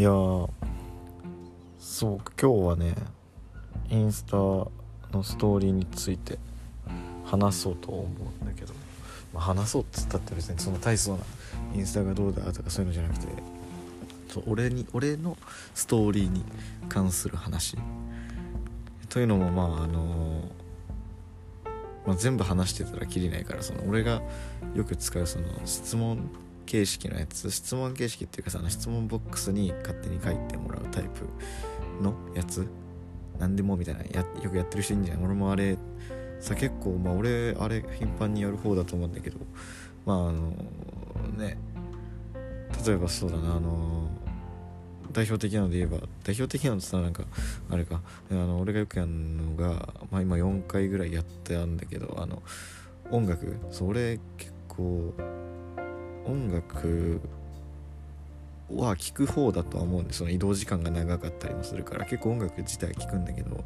いやそう今日はねインスタのストーリーについて話そうと思うんだけど、まあ、話そうっつったって別にその大層なインスタがどうだとかそういうのじゃなくてそう俺に俺のストーリーに関する話。というのもまああのまあ、全部話してたらきりないからその俺がよく使うその質問形式のやつ質問形式っていうかさあの質問ボックスに勝手に書いてもらうタイプのやつ？何でもみたいなやよくやってる人いいんじゃない？俺もあれさ結構まあ俺あれ頻繁にやる方だと思うんだけどまああのね。例えばそうだなあの代表的なので言えば代表的なのってさなんかあれか。あの俺がよくやるのが、まあ、今4回ぐらいやってあるんだけどあの音楽？それ結構音楽は聴く方だとは思うんでその移動時間が長かったりもするから結構音楽自体聴くんだけど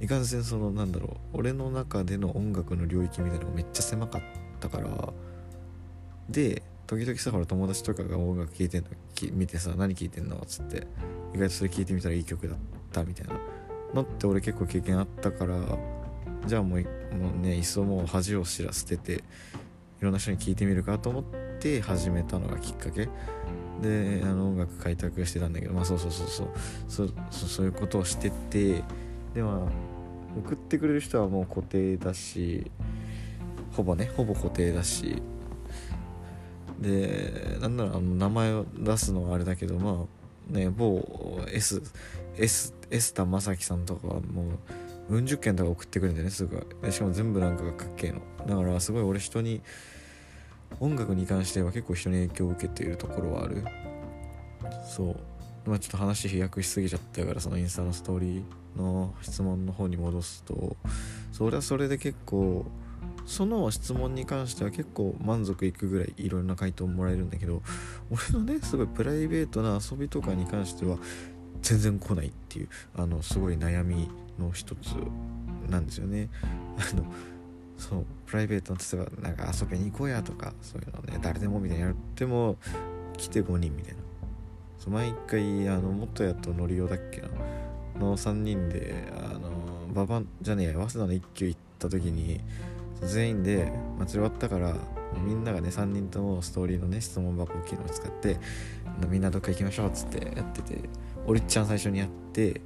いかんせんそのなんだろう俺の中での音楽の領域みたいなのがめっちゃ狭かったからで時々さほら友達とかが音楽聴いてんの見てさ何聴いてんのっつって意外とそれ聴いてみたらいい曲だったみたいな。のって俺結構経験あったからじゃあもうもうねいっそもう恥を知らせてていろんな人に聴いてみるかと思って始めたのがきっかけ。であの音楽開拓してたんだけどまあそうそうそうそう。そうそういうことをしててでは送ってくれる人はもう固定だしほぼねほぼ固定だし。でなんならあの名前を出すのはあれだけどまあね某 S S エスタ正樹さんとかはもううん十件とか送ってくるんだよねすごいでしかも全部なんかがかっけえの。だからすごい俺人に音楽に関しては結構人に影響を受けているところはある？そうまあちょっと話飛躍しすぎちゃったからそのインスタのストーリーの質問の方に戻すとそれはそれで結構その質問に関しては結構満足いくぐらいいろんな回答もらえるんだけど俺のねすごいプライベートな遊びとかに関しては全然来ないっていうあのすごい悩みの一つなんですよね。あのそうプライベートの例えばなんか遊びに行こうやとかそういうのね誰でもみたいなやっても来て5人みたいな。そう毎回あの元やとノリオだっけな。の3人であのババじゃねえや早稲田の一級行った時に全員で祭り終わったからみんながね3人ともストーリーのね質問箱機能を使ってみんなどっか行きましょうっつってやってて俺ちゃん最初にやってで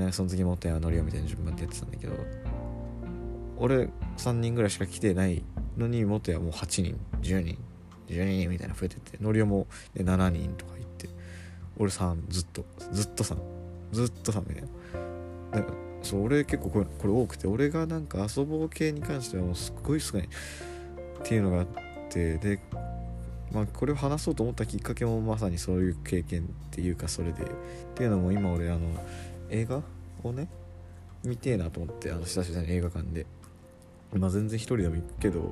なんかその次元やノリオみたいな順番でやってたんだけど俺3人ぐらいしか来てないのに元やもう8人10人12人みたいな増えててノリオも7人とか行って俺3ずっとずっと3ずっと3みたいな。だかそう俺結構これこれ多くて俺がなんか遊ぼう系に関してはもうすっごい少ない。っていうのがあってでまあこれを話そうと思ったきっかけもまさにそういう経験っていうかそれでっていうのも今俺あの映画をね見てえなと思ってあの久しぶりに映画館で。まあ全然一人でも行くけど、ま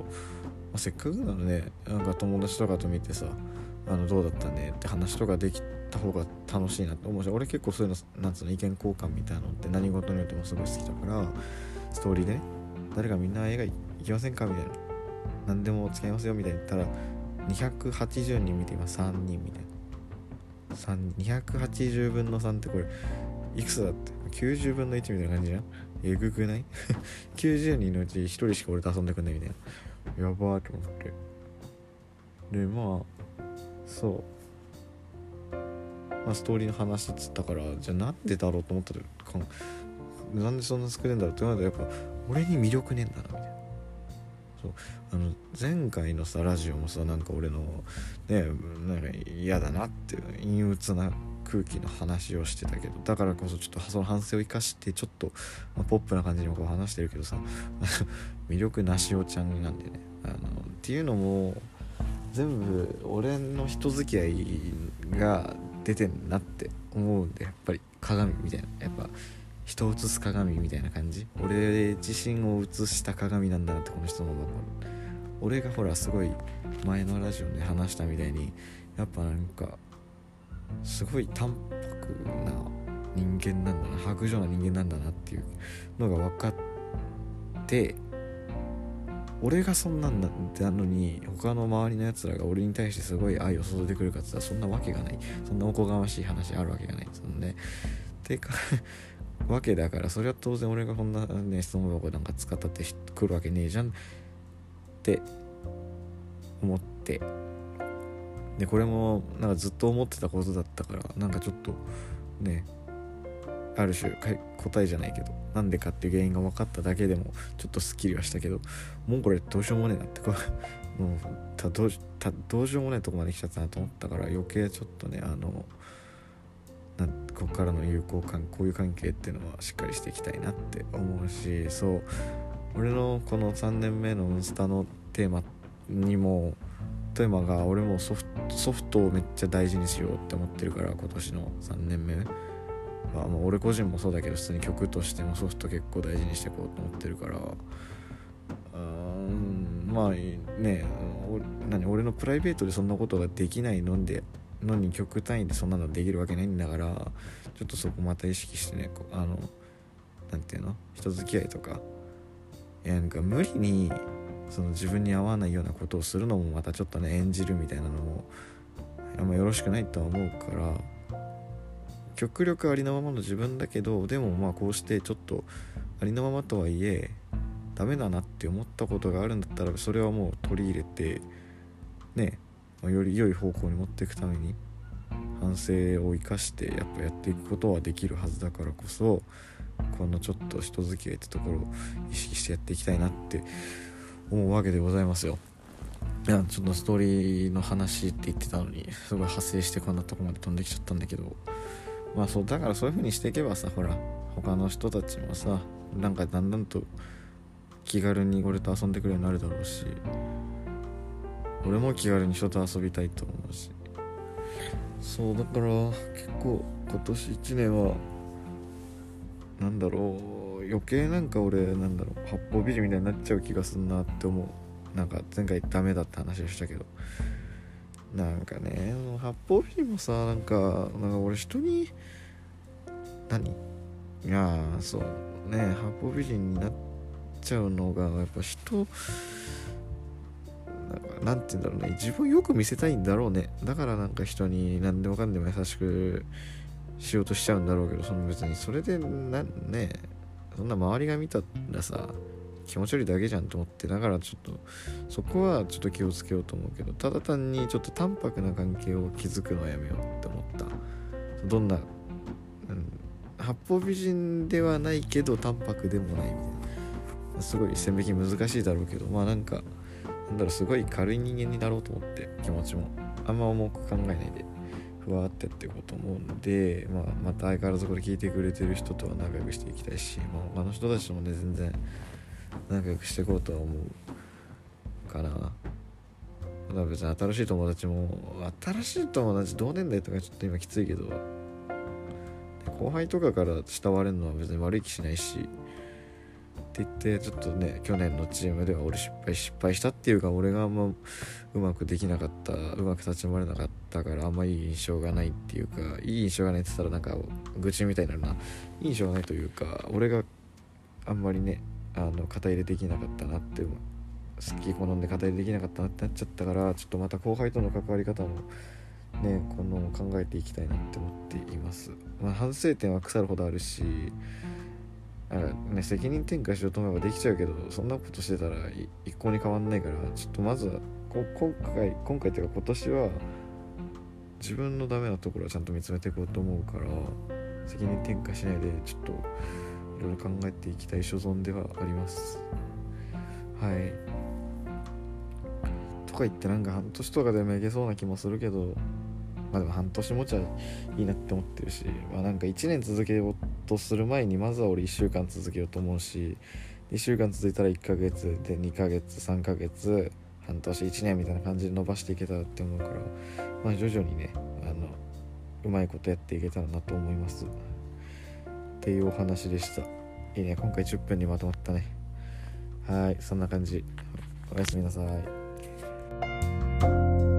あ、せっかくならねなんか友達とかと見てさあのどうだったねって話とかできた方が楽しいなって思うし俺結構そういうのなんつうの意見交換みたいなのって何事によってもすごい好きだからストーリーでね誰かみんな映画行きませんかみたいな何でも使いますよみたいに言ったら280人見て今3人みたいな。280分の3ってこれいくつだって？90分の1みたいな感じじゃん？えぐくない？90人のうち1人しか俺と遊んでくんないみたいな。やばーと思って。でまあそう。まあストーリーの話っつったからじゃあなんでだろうと思ったらなんでそんな作れんだろうってなるとやっぱ俺に魅力ねえんだなみたいな。そう。あの前回のさラジオもさなんか俺のねなんか嫌だなっていう陰鬱な空気の話をしてたけどだからこそちょっとその反省を生かしてちょっと、まあ、ポップな感じにこう話してるけどさ 魅力なしおちゃんなんでね。あのっていうのも全部俺の人付き合いが出てんなって思うんでやっぱり鏡みたいな。やっぱ人を映す鏡みたいな感じ。俺自身を映した鏡なんだなってこの人の俺がほらすごい前のラジオで話したみたいにやっぱなんかすごい淡白な人間なんだな白状な人間なんだなっていうのが分かって俺がそんなんだってなのに他の周りのやつらが俺に対してすごい愛を注いでくるかって言ったらそんなわけがない。そんなおこがましい話あるわけがない。そのねてか わけだからそれは当然俺がこんなね質問箱なんか使ったって来るわけねえじゃんって思ってでこれもなんかずっと思ってたことだったからなんかちょっとねある種答えじゃないけどなんでかっていう原因が分かっただけでもちょっとすっきりはしたけどもうこれどうしようもねえなってこう もうたどうたどうしようもねえとこまで来ちゃったなと思ったから余計ちょっとねあのなここからの友好関こういう関係っていうのはしっかりしていきたいなって思うしそう。俺のこの3年目のインスタのテーマにもテーマが俺もソフトソフトをめっちゃ大事にしようって思ってるから今年の3年目は、まあ、俺個人もそうだけど普通に曲としてもソフト結構大事にしていこうと思ってるから。うんまあね。何俺のプライベートでそんなことができないのでのに曲単位でそんなのできるわけないんだからちょっとそこまた意識してねあの何て言うの？人付き合いとか。いやなんか無理にその自分に合わないようなことをするのもまたちょっとね演じるみたいなのもあんまよろしくないとは思うから極力ありのままの自分だけどでもまあこうしてちょっとありのままとはいえダメだなって思ったことがあるんだったらそれはもう取り入れてねより良い方向に持っていくために反省を生かしてやっぱやっていくことはできるはずだからこそこのちょっと人付き合いってところを意識してやっていきたいなって思うわけでございますよ。いやちょっとストーリーの話って言ってたのにすごい派生してこんなとこまで飛んできちゃったんだけど。まあそうだからそういう風にしていけばさほら他の人たちもさなんかだんだんと気軽に俺と遊んでくれるようになるだろうし俺も気軽に人と遊びたいと思うし。そうだから結構今年1年はなんだろう。余計なんか俺なんだろう八方美人みたいになっちゃう気がすんなって思う。なんか前回ダメだって話をしたけど。なんかね八方美人もさなんかなんか俺人に何？いやそうね八方美人になっちゃうのがやっぱ人なんて言うんだろうね自分よく見せたいんだろうね。だからなんか人に何でもかんでも優しくしようとしちゃうんだろうけどその別にそれでなねそんな周りが見たらさ気持ち悪いだけじゃんと思ってだからちょっとそこはちょっと気をつけようと思うけどただ単にちょっと淡白な関係を築くのはやめようって思った。どんな、うん、八方美人ではないけど淡白でもないみたいな。すごい線引き難しいだろうけどまあなんかなんだろうすごい軽い人間になろうと思って気持ちも。あんま重く考えないで。ふわってってこと思うんで、まあ、また相変わらずこれ聞いてくれてる人とは仲良くしていきたいし、まあ、他の人たちともね全然仲良くしていこうとは思うかなだから別に新しい友達も新しい友達同年代とかちょっと今きついけど後輩とかから慕われるのは別に悪い気しないしって言ってちょっとね去年のチームでは俺失敗失敗したっていうか俺があんまうまくできなかったうまく立ち回れなかったからあんまいい印象がないっていうかいい印象がないって言ったらなんか愚痴みたいになるないい印象がないというか俺があんまりねあの肩入れできなかったなって好き好んで肩入れできなかったなってなっちゃったからちょっとまた後輩との関わり方もねこの考えていきたいなって思っています、まあ、反省点は腐るほどあるしね、責任転嫁しようと思えばできちゃうけどそんなことしてたら一向に変わんないからちょっとまずは今回今回っていうか今年は自分のダメなところはちゃんと見つめていこうと思うから責任転嫁しないでちょっといろいろ考えていきたい所存ではあります。はい。とか言ってなんか半年とかでもいけそうな気もするけどまあでも半年持ちはいいなって思ってるし、まあなんか1年続けようとする前にまずは俺1週間続けようと思うし、2週間続いたら1ヶ月で2ヶ月、3ヶ月、半年、1年みたいな感じで伸ばしていけたらって思うから、まあ徐々にね、あの、うまいことやっていけたらなと思います。っていうお話でした。いいね、今回10分にまとまったね。はい、そんな感じ。おやすみなさい。